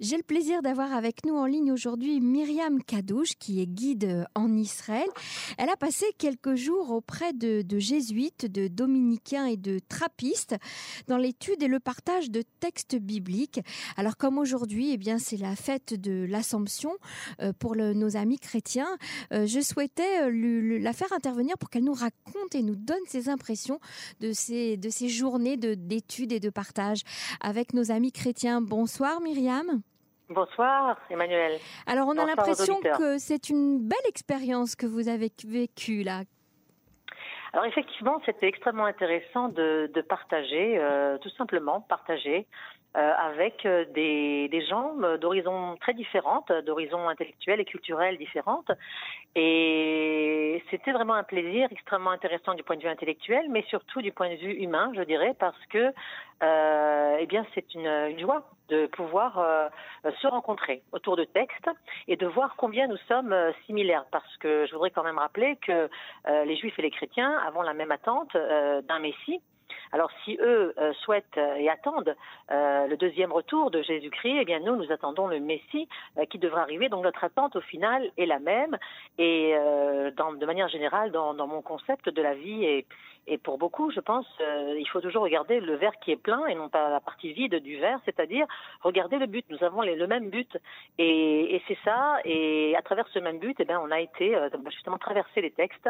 J'ai le plaisir d'avoir avec nous en ligne aujourd'hui Myriam Kadouche, qui est guide en Israël. Elle a passé quelques jours auprès de, jésuites, de dominicains et de trappistes dans l'étude et le partage de textes bibliques. Alors comme aujourd'hui, eh bien c'est la fête de l'Assomption euh, pour nos amis chrétiens, euh, je souhaitais euh, la faire intervenir pour qu'elle nous raconte et nous donne ses impressions de ces, de ces journées d'études et de partage avec nos amis chrétiens. Bonsoir Myriam. Bonsoir Emmanuel. Alors on a l'impression que c'est une belle expérience que vous avez vécue là. Alors effectivement, c'était extrêmement intéressant de, partager, euh, tout simplement partager euh, avec euh, des, gens d'horizons très différentes, d'horizons intellectuels et culturels différentes. Et c'était vraiment un plaisir extrêmement intéressant du point de vue intellectuel, mais surtout du point de vue humain, je dirais, parce que euh, eh bien c'est une, joie de pouvoir euh, se rencontrer autour de textes et de voir combien nous sommes euh, similaires. Parce que je voudrais quand même rappeler que euh, les Juifs et les chrétiens avons la même attente d'un Messie alors si eux euh, souhaitent euh, et attendent euh, le deuxième retour de Jésus-Christ, eh bien nous, nous attendons le Messie qui devra arriver. Donc notre attente au final est la même. Et de manière générale, dans, mon concept de la vie et, pour beaucoup, je pense, il faut toujours regarder le verre qui est plein et non pas la partie vide du verre, c'est-à-dire regarder le but. Nous avons le même but et, c'est ça. Et à travers ce même but, eh bien, on a été justement traverser les textes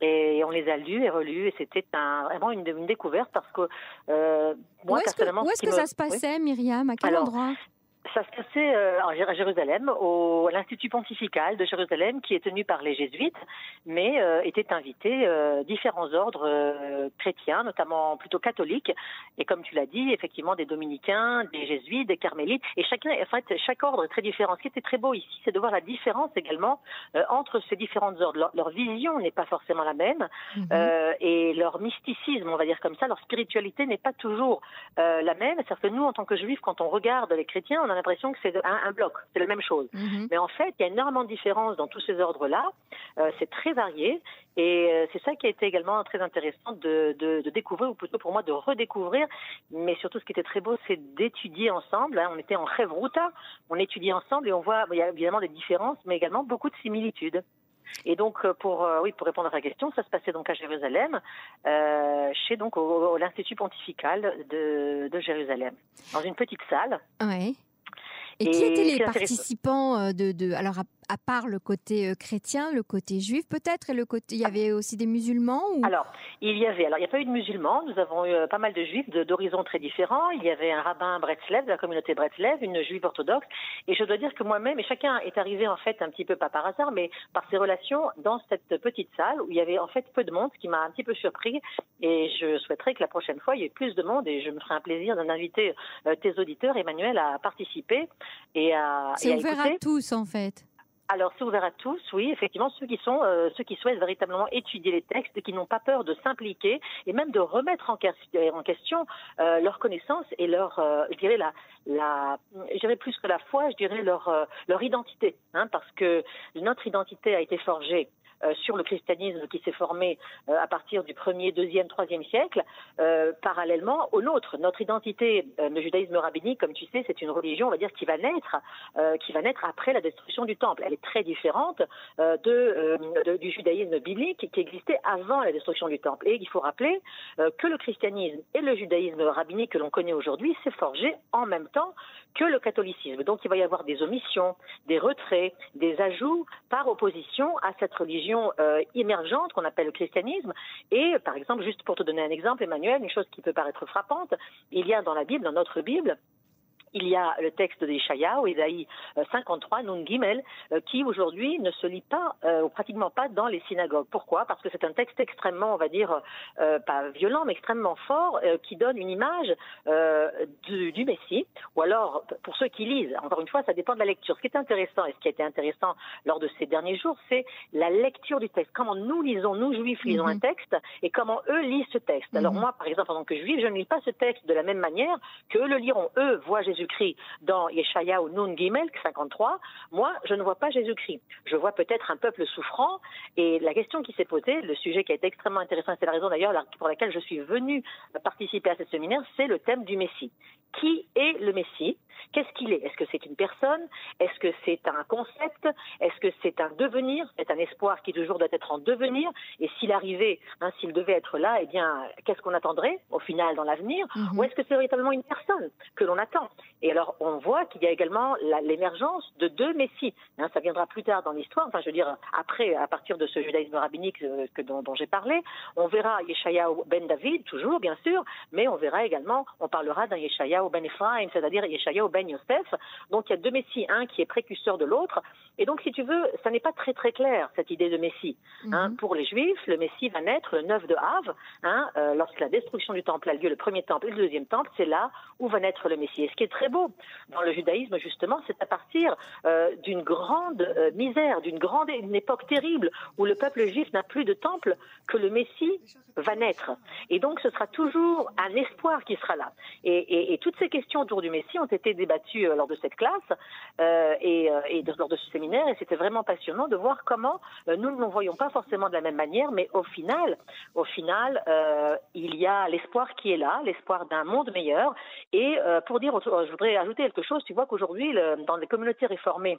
et on les a lus et relus et c'était un, vraiment une, une, découverte parce que euh, moi où que, où est-ce que ça se passait, Myriam? À quel endroit? Ça se passait euh, à Jérusalem, au, à l'Institut pontifical de Jérusalem, qui est tenu par les jésuites, mais euh, étaient invités euh, différents ordres euh, chrétiens, notamment plutôt catholiques, et comme tu l'as dit, effectivement des dominicains, des jésuites, des carmélites, et chacun, en fait, chaque ordre est très différent. Ce qui était très beau ici, c'est de voir la différence également euh, entre ces différents ordres. Leur, leur vision n'est pas forcément la même, mm -hmm. et leur mysticisme, on va dire comme ça, leur spiritualité n'est pas toujours la même. C'est-à-dire que nous, en tant que juifs, quand on regarde les chrétiens, on a l'impression que c'est un, un, bloc, c'est la même chose. -hmm. Mais en fait, il y a énormément de différences dans tous ces ordres-là. Euh, c'est très varié et euh, c'est ça qui a été également très intéressant de, de, de, découvrir, ou plutôt pour moi de redécouvrir. Mais surtout, ce qui était très beau, c'est d'étudier ensemble. Hein. On était en rêve routa, on étudie ensemble et on voit, il y a évidemment des différences, mais également beaucoup de similitudes. Et donc, euh, pour euh, oui, pour répondre à ta question, ça se passait donc à Jérusalem, euh, chez donc au, au l'Institut pontifical de, de Jérusalem, dans une petite salle. Oui. Et, et qui étaient les participants de, de alors à, part le côté euh, chrétien, le côté juif peut-être, et le côté, il y avait aussi des musulmans ou... Alors, il y avait, alors il n'y a pas eu de musulmans, nous avons eu pas mal de juifs d'horizons très différents. Il y avait un rabbin Bretzlev, de la communauté Bretzlev, une juive orthodoxe, et je dois dire que moi-même, et chacun est arrivé en fait un petit peu, pas par hasard, mais par ses relations dans cette petite salle où il y avait en fait peu de monde, ce qui m'a un petit peu surpris, et je souhaiterais que la prochaine fois, il y ait plus de monde, et je me ferai un plaisir d'en inviter euh, tes auditeurs, Emmanuel, à participer et à C'est ouvert à tous en fait alors, c'est ouvert à tous, oui, effectivement, ceux qui sont, euh, ceux qui souhaitent véritablement étudier les textes, qui n'ont pas peur de s'impliquer et même de remettre en, en question euh, leur connaissance et leur, euh, je dirais la, la, je dirais plus que la foi, je dirais leur, euh, leur identité, hein, parce que notre identité a été forgée euh, sur le christianisme qui s'est formé euh, à partir du 1er, 2e, 3e siècle, euh, parallèlement au nôtre. Notre identité, euh, le judaïsme rabbinique, comme tu sais, c'est une religion, on va dire, qui va naître, euh, après la destruction du temple. Elle est très différente euh, de, du judaïsme biblique qui existait avant la destruction du temple. Et il faut rappeler que le christianisme et le judaïsme rabbinique que l'on connaît aujourd'hui s'est forgé en même temps que le catholicisme. Donc il va y avoir des omissions, des retraits, des ajouts par opposition à cette religion euh, émergente qu'on appelle le christianisme. Et par exemple, juste pour te donner un exemple, Emmanuel, une chose qui peut paraître frappante, il y a dans la Bible, dans notre Bible, il y a le texte d'Ishaïa, ou Isaïe 53, Nun Gimel, euh, qui aujourd'hui ne se lit pas, euh, ou pratiquement pas dans les synagogues. Pourquoi? Parce que c'est un texte extrêmement, on va dire, euh, pas violent, mais extrêmement fort, euh, qui donne une image euh, du, du, Messie. Ou alors, pour ceux qui lisent, encore une fois, ça dépend de la lecture. Ce qui est intéressant, et ce qui a été intéressant lors de ces derniers jours, c'est la lecture du texte. Comment nous lisons, nous juifs lisons mm -hmm. un texte, et comment eux lisent ce texte. Alors mm -hmm. moi, par exemple, en tant que juif, je ne lis pas ce texte de la même manière que eux le liront. Eux voient Jésus Jésus-Christ dans Yeshaya ou Nun Gimel 53, moi, je ne vois pas Jésus-Christ. Je vois peut-être un peuple souffrant. Et la question qui s'est posée, le sujet qui a été extrêmement intéressant, c'est la raison d'ailleurs pour laquelle je suis venue participer à ce séminaire, c'est le thème du Messie. Qui est le Messie? Qu'est-ce qu'il est? Est-ce que c'est une personne? Est-ce que c'est un concept? Est-ce que c'est un devenir? C'est un espoir qui toujours doit être en devenir Et s'il arrivait, hein, s'il devait être là, eh bien, qu'est-ce qu'on attendrait au final dans l'avenir? Mhm. Ou est-ce que c'est véritablement une personne que l'on attend? Et alors, on voit qu'il y a également l'émergence de deux Messies. Hein, ça viendra plus tard dans l'histoire. Enfin, je veux dire, après, à partir de ce judaïsme rabbinique euh, que, dont, j'ai parlé, on verra Yeshayahu ben David, toujours, bien sûr, mais on verra également, on parlera d'un Yeshayahu ben Ephraim, c'est-à-dire Yeshayahu ben Yosef. Donc il y a deux Messies, un qui est précurseur de l'autre. Et donc, si tu veux, ça n'est pas très très clair, cette idée de Messie. Hein. Mhm. Pour les Juifs, le Messie va naître le 9 de Av, hein, euh, lorsque la destruction du temple a lieu, le premier temple et le deuxième temple, c'est là où va naître le Messie. Et ce qui est très beau dans le judaïsme, justement, c'est à partir euh, d'une grande euh, misère, d'une grande une époque terrible, où le peuple juif n'a plus de temple, que le Messie va naître. Et donc, ce sera toujours un espoir qui sera là. Et, toutes ces questions autour du Messie ont été débattues lors de cette classe et, lors de ce séminaire, et c'était vraiment passionnant de voir comment nous ne nous voyons pas forcément de la même manière, mais au final, au final, il y a l'espoir qui est là, l'espoir d'un monde meilleur. Et pour dire, je voudrais ajouter quelque chose. Tu vois qu'aujourd'hui, dans les communautés réformées,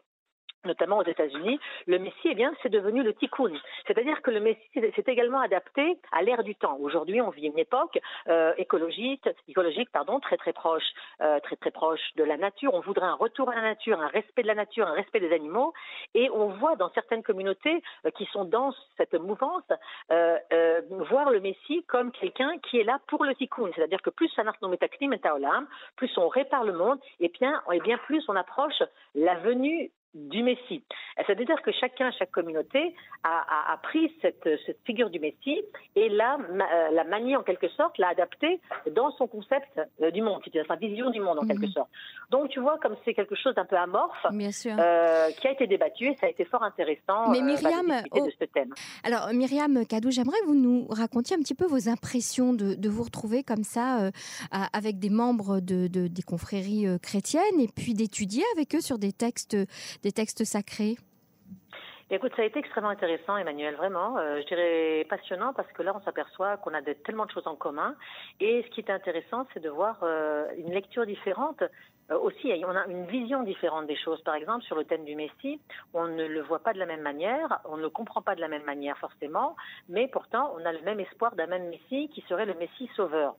notamment aux États-Unis, le Messie, eh bien, c'est devenu le tikkun. C'est-à-dire que le Messie s'est également adapté à l'ère du temps. Aujourd'hui, on vit une époque euh, écologique, écologique, pardon, très très proche, euh, très très proche de la nature. On voudrait un retour à la nature, un respect de la nature, un respect des animaux. Et on voit dans certaines communautés euh, qui sont dans cette mouvance voir le Messie comme quelqu'un qui est là pour le tikkun. C'est-à-dire que plus plus on répare le monde, et bien, et bien plus on approche la venue du Messie. C'est-à-dire que chacun, chaque communauté a, pris cette, figure du Messie et l'a, euh, la manie en quelque sorte, l'a adaptée dans son concept euh, du monde, sa vision du monde en quelque mhm. sorte. Donc tu vois, comme c'est quelque chose d'un peu amorphe, euh, qui a été débattu et ça a été fort intéressant Mais Myriam, de ce thème. Alors Myriam Kadou, j'aimerais que vous nous racontiez un petit peu vos impressions de, vous retrouver comme ça avec des membres de, des confréries chrétiennes et puis d'étudier avec eux sur des textes des textes sacrés Écoute, ça a été extrêmement intéressant, Emmanuel, vraiment. Euh, je dirais passionnant parce que là, on s'aperçoit qu'on a tellement de choses en commun. Et ce qui est intéressant, c'est de voir euh, une lecture différente. Euh, aussi, on a une vision différente des choses. Par exemple, sur le thème du Messie, on ne le voit pas de la même manière, on ne le comprend pas de la même manière forcément, mais pourtant, on a le même espoir d'un même Messie qui serait le Messie sauveur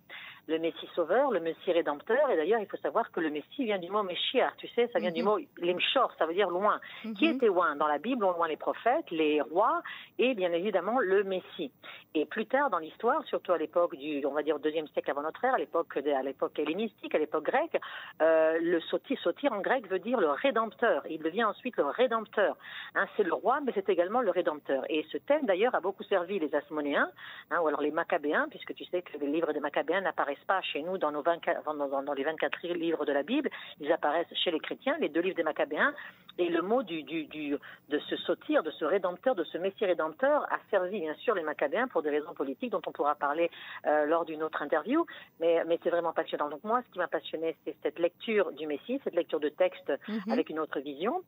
le Messie sauveur, le Messie rédempteur. Et d'ailleurs, il faut savoir que le Messie vient du mot Meshiach. Tu sais, ça vient du mhm. mot limshor, ça veut dire loin. Mhm. Qui était loin Dans la Bible, on loin les prophètes, les rois et bien évidemment le Messie. Et plus tard dans l'histoire, surtout à l'époque du, on va dire, deuxième siècle avant notre ère, à l'époque, à l'époque hellénistique, à l'époque grecque, euh, le sotir, sotir en grec veut dire le rédempteur. Il devient ensuite le rédempteur. Hein, c'est le roi, mais c'est également le rédempteur. Et ce thème, d'ailleurs, a beaucoup servi les Asmonéens, hein, ou alors les Maccabéens, puisque tu sais que les livres des Maccabéens n'apparaissent pas chez nous dans, nos 24, dans, les 24 livres de la Bible, ils apparaissent chez les chrétiens, les deux livres des Maccabéens, et le mot du, du, du, de ce sautir, de ce rédempteur, de ce Messie rédempteur a servi bien sûr les Maccabéens pour des raisons politiques dont on pourra parler euh, lors d'une autre interview, mais, mais c'est vraiment passionnant. Donc moi, ce qui m'a passionné, c'est cette lecture du Messie, cette lecture de texte mhm. avec une autre vision.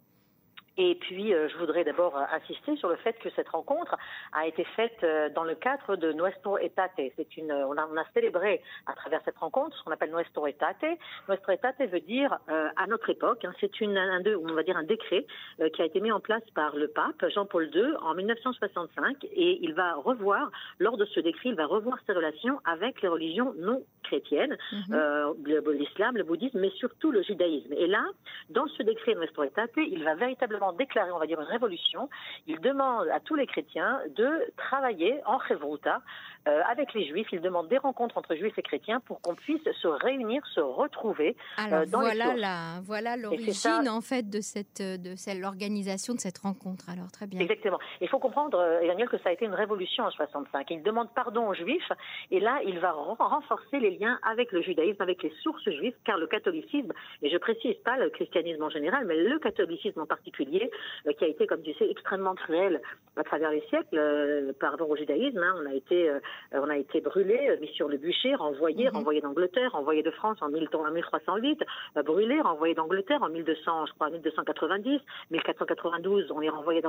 Et puis, euh, je voudrais d'abord euh, insister sur le fait que cette rencontre a été faite euh, dans le cadre de Nuestro Etate. C'est une, on a, on a, célébré à travers cette rencontre ce qu'on appelle Nuestro Etate. Nuestro Etate veut dire à notre époque. Hein, c'est une, un, on va dire un décret qui a été mis en place par le pape Jean-Paul II en 1965 et il va revoir, lors de ce décret, il va revoir ses relations avec les religions non chrétiennes, mm-hmm. l'islam, le bouddhisme, mais surtout le judaïsme. Et là, dans ce décret Nuestro Etate, il va véritablement déclaré, on va dire, une révolution. Il demande à tous les chrétiens de travailler en Chevruta euh, avec les juifs. Il demande des rencontres entre juifs et chrétiens pour qu'on puisse se réunir, se retrouver euh, Alors, dans voilà la, voilà l'origine en fait de cette de l'organisation de cette rencontre. Alors très bien. Exactement. Il faut comprendre, euh, Emmanuel, que ça a été une révolution en 65. Il demande pardon aux juifs et là il va renforcer les liens avec le judaïsme, avec les sources juives, car le catholicisme, et je précise pas le christianisme en général, mais le catholicisme en particulier oublié, qui a été, comme tu sais, extrêmement cruel à travers les siècles par rapport au judaïsme. Hein. On a été, on a été brûlé, mis sur le bûcher, renvoyé, mhm. renvoyé d'Angleterre, renvoyé de France en 1308, brûlé, renvoyé d'Angleterre en 1200, je crois, 1290, 1492, on est renvoyé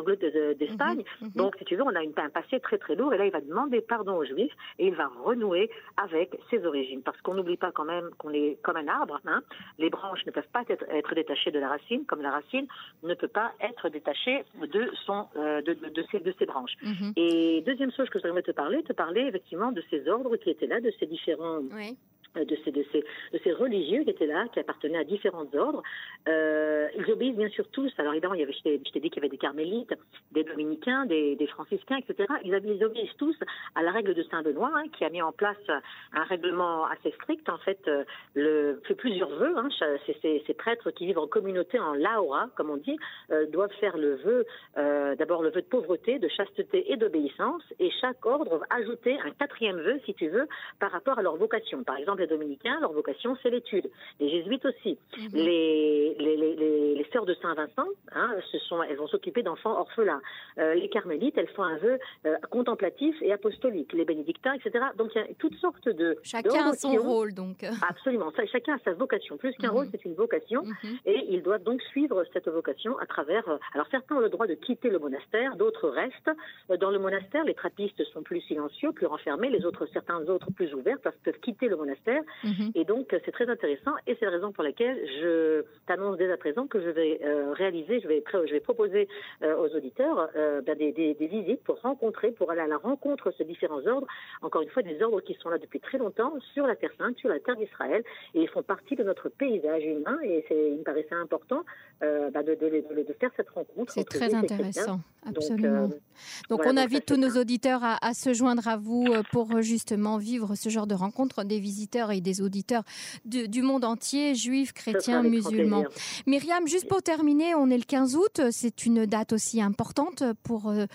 d'Espagne. Mhm. Mhm. Donc, si tu veux, on a une, un passé très très lourd. Et là, il va demander pardon aux Juifs et il va renouer avec ses origines. Parce qu'on n'oublie pas quand même qu'on est comme un arbre. Hein. Les branches ne peuvent pas être, être, détachées de la racine, comme la racine ne peut pas être détachée de son euh, de, de, de, ses, de ses branches. Mhm. Et deuxième chose que je voudrais te parler, te parler effectivement de ces ordres qui étaient là, de ces différents oui. Euh, de ces, religieux qui étaient là, qui appartenaient à différents ordres. Euh, ils obéissent bien sûr tous. Alors évidemment, il y avait, je t'ai dit qu'il y avait des carmélites, des dominicains, des, franciscains, etc. Ils, obéissent tous à la règle de Saint Benoît, hein, qui a mis en place un règlement assez strict. En fait, euh, le, fait plusieurs vœux. Hein, ces, prêtres qui vivent en communauté, en laura, comme on dit, euh, doivent faire le vœu, d'abord le vœu de pauvreté, de chasteté et d'obéissance. Et chaque ordre va ajouter un quatrième vœu, si tu veux, par rapport à leur vocation. Par exemple, les dominicains, leur vocation, c'est l'étude. Les jésuites aussi. Mhm. Les, les, les, les, sœurs de Saint-Vincent, hein, ce sont, elles vont s'occuper d'enfants orphelins. Euh, les carmélites, elles font un vœu euh, contemplatif et apostolique. Les bénédictins, etc. Donc il y a toutes sortes de... Chacun a son rôle, donc. Absolument. Ça, chacun a sa vocation. Plus qu'un mhm. rôle, c'est une vocation. Mhm. Et ils doivent donc suivre cette vocation à travers... Euh, alors certains ont le droit de quitter le monastère, d'autres restent. Dans le monastère, les trappistes sont plus silencieux, plus renfermés. Les autres, certains autres plus ouverts, peuvent quitter le monastère. Mhm. Et donc, c'est très intéressant et c'est la raison pour laquelle je t'annonce dès à présent que je vais euh, réaliser, je vais, je vais proposer euh, aux auditeurs euh, ben, des, des, des, visites pour rencontrer, pour aller à la rencontre de ces différents ordres. Encore une fois, des ordres qui sont là depuis très longtemps sur la Terre Sainte, sur la Terre d'Israël, et ils font partie de notre paysage humain. Et il me paraissait important ben, de, de, de, de, faire cette rencontre. C'est très intéressant, absolument. Donc, on invite tous nos auditeurs à, à, se joindre à vous pour justement vivre ce genre de rencontre, des visiteurs et des auditeurs du monde entier, juifs, chrétiens, musulmans. Myriam, juste pour terminer, on est le 15 août, c'est une date aussi importante pour, euh,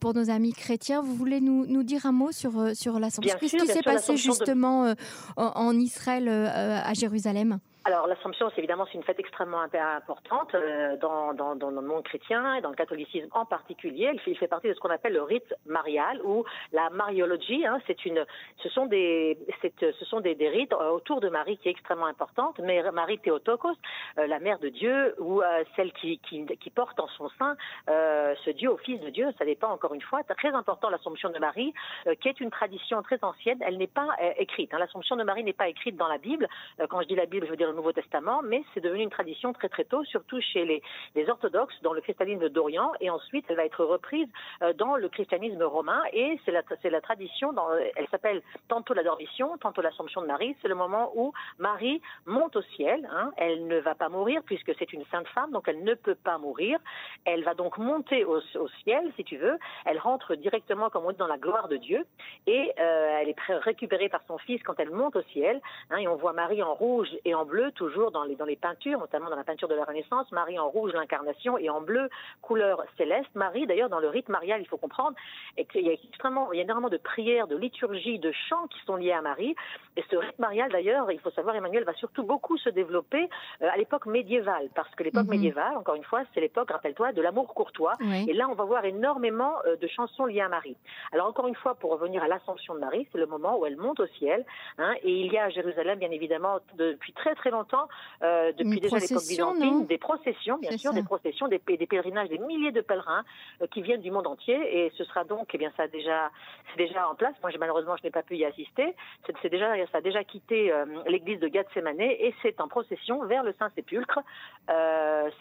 pour nos amis chrétiens. Vous voulez nous, nous dire un mot sur, euh, sur l'Assomption Qu'est-ce qui s'est passé justement euh, en Israël, à Jérusalem? Alors l'Assomption, c'est évidemment une fête extrêmement importante euh, dans, dans, dans, le monde chrétien et dans le catholicisme en particulier. Il fait, il fait partie de ce qu'on appelle le rite marial ou la mariologie. Hein, c'est une, ce sont des, ce sont des, des, rites euh, autour de Marie qui est extrêmement importante. Mais Marie Théotokos, euh, la mère de Dieu ou celle qui, qui, qui, porte en son sein ce Dieu au Fils de Dieu, ça dépend encore une fois. Très important l'Assomption de Marie, qui est une tradition très ancienne. Elle n'est pas écrite. Hein. L'Assomption de Marie n'est pas écrite dans la Bible. quand je dis la Bible, je veux dire Nouveau Testament, mais c'est devenu une tradition très très tôt, surtout chez les, les orthodoxes dans le christianisme d'Orient, et ensuite elle va être reprise euh, dans le christianisme romain, et c'est la, la tradition, elle s'appelle tantôt la dormition, tantôt l'Assomption de Marie, c'est le moment où Marie monte au ciel, hein, elle ne va pas mourir puisque c'est une sainte femme, donc elle ne peut pas mourir, elle va donc monter au, au ciel, si tu veux, elle rentre directement, comme on dit, dans la gloire de Dieu, et euh, elle est récupérée par son fils quand elle monte au ciel, hein, et on voit Marie en rouge et en bleu, toujours dans les, dans les peintures, notamment dans la peinture de la Renaissance, Marie en rouge, l'incarnation, et en bleu, couleur céleste. Marie, d'ailleurs, dans le rite marial, il faut comprendre, et qu'il y a extrêmement, il y a énormément de prières, de liturgies, de chants qui sont liés à Marie. Et ce rite marial, d'ailleurs, il faut savoir, Emmanuel, va surtout beaucoup se développer euh, à l'époque médiévale, parce que l'époque mhm. médiévale, encore une fois, c'est l'époque, rappelle-toi, de l'amour courtois. Et là, on va voir énormément euh, de chansons liées à Marie. Alors, encore une fois, pour revenir à l'ascension de Marie, c'est le moment où elle monte au ciel. Hein, et il y a à Jérusalem, bien évidemment, depuis très très longtemps, euh, depuis déjà l'époque byzantine, des processions, bien sûr, des processions, des, des, pèlerinages, des milliers de pèlerins euh, qui viennent du monde entier. Et ce sera donc, eh bien, ça a déjà, c'est déjà en place. Moi, malheureusement, je n'ai pas pu y assister. C'est déjà, ça a déjà quitté euh, l'église de Gethsemane et c'est en procession vers le Saint-Sépulcre.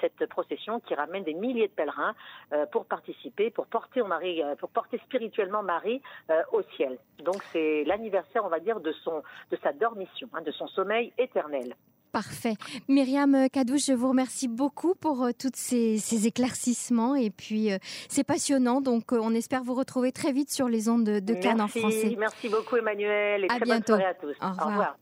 cette procession qui ramène des milliers de pèlerins pour participer, pour porter Marie, pour porter spirituellement Marie au ciel. Donc c'est l'anniversaire, on va dire, de son, de sa dormition, hein, de son sommeil éternel. Parfait. Myriam Kadouche, je vous remercie beaucoup pour euh, tous ces, éclaircissements et puis euh, c'est passionnant. Donc euh, on espère vous retrouver très vite sur les ondes de, Cannes en français. Merci beaucoup Emmanuel et à très bientôt. bonne soirée à tous. Au revoir.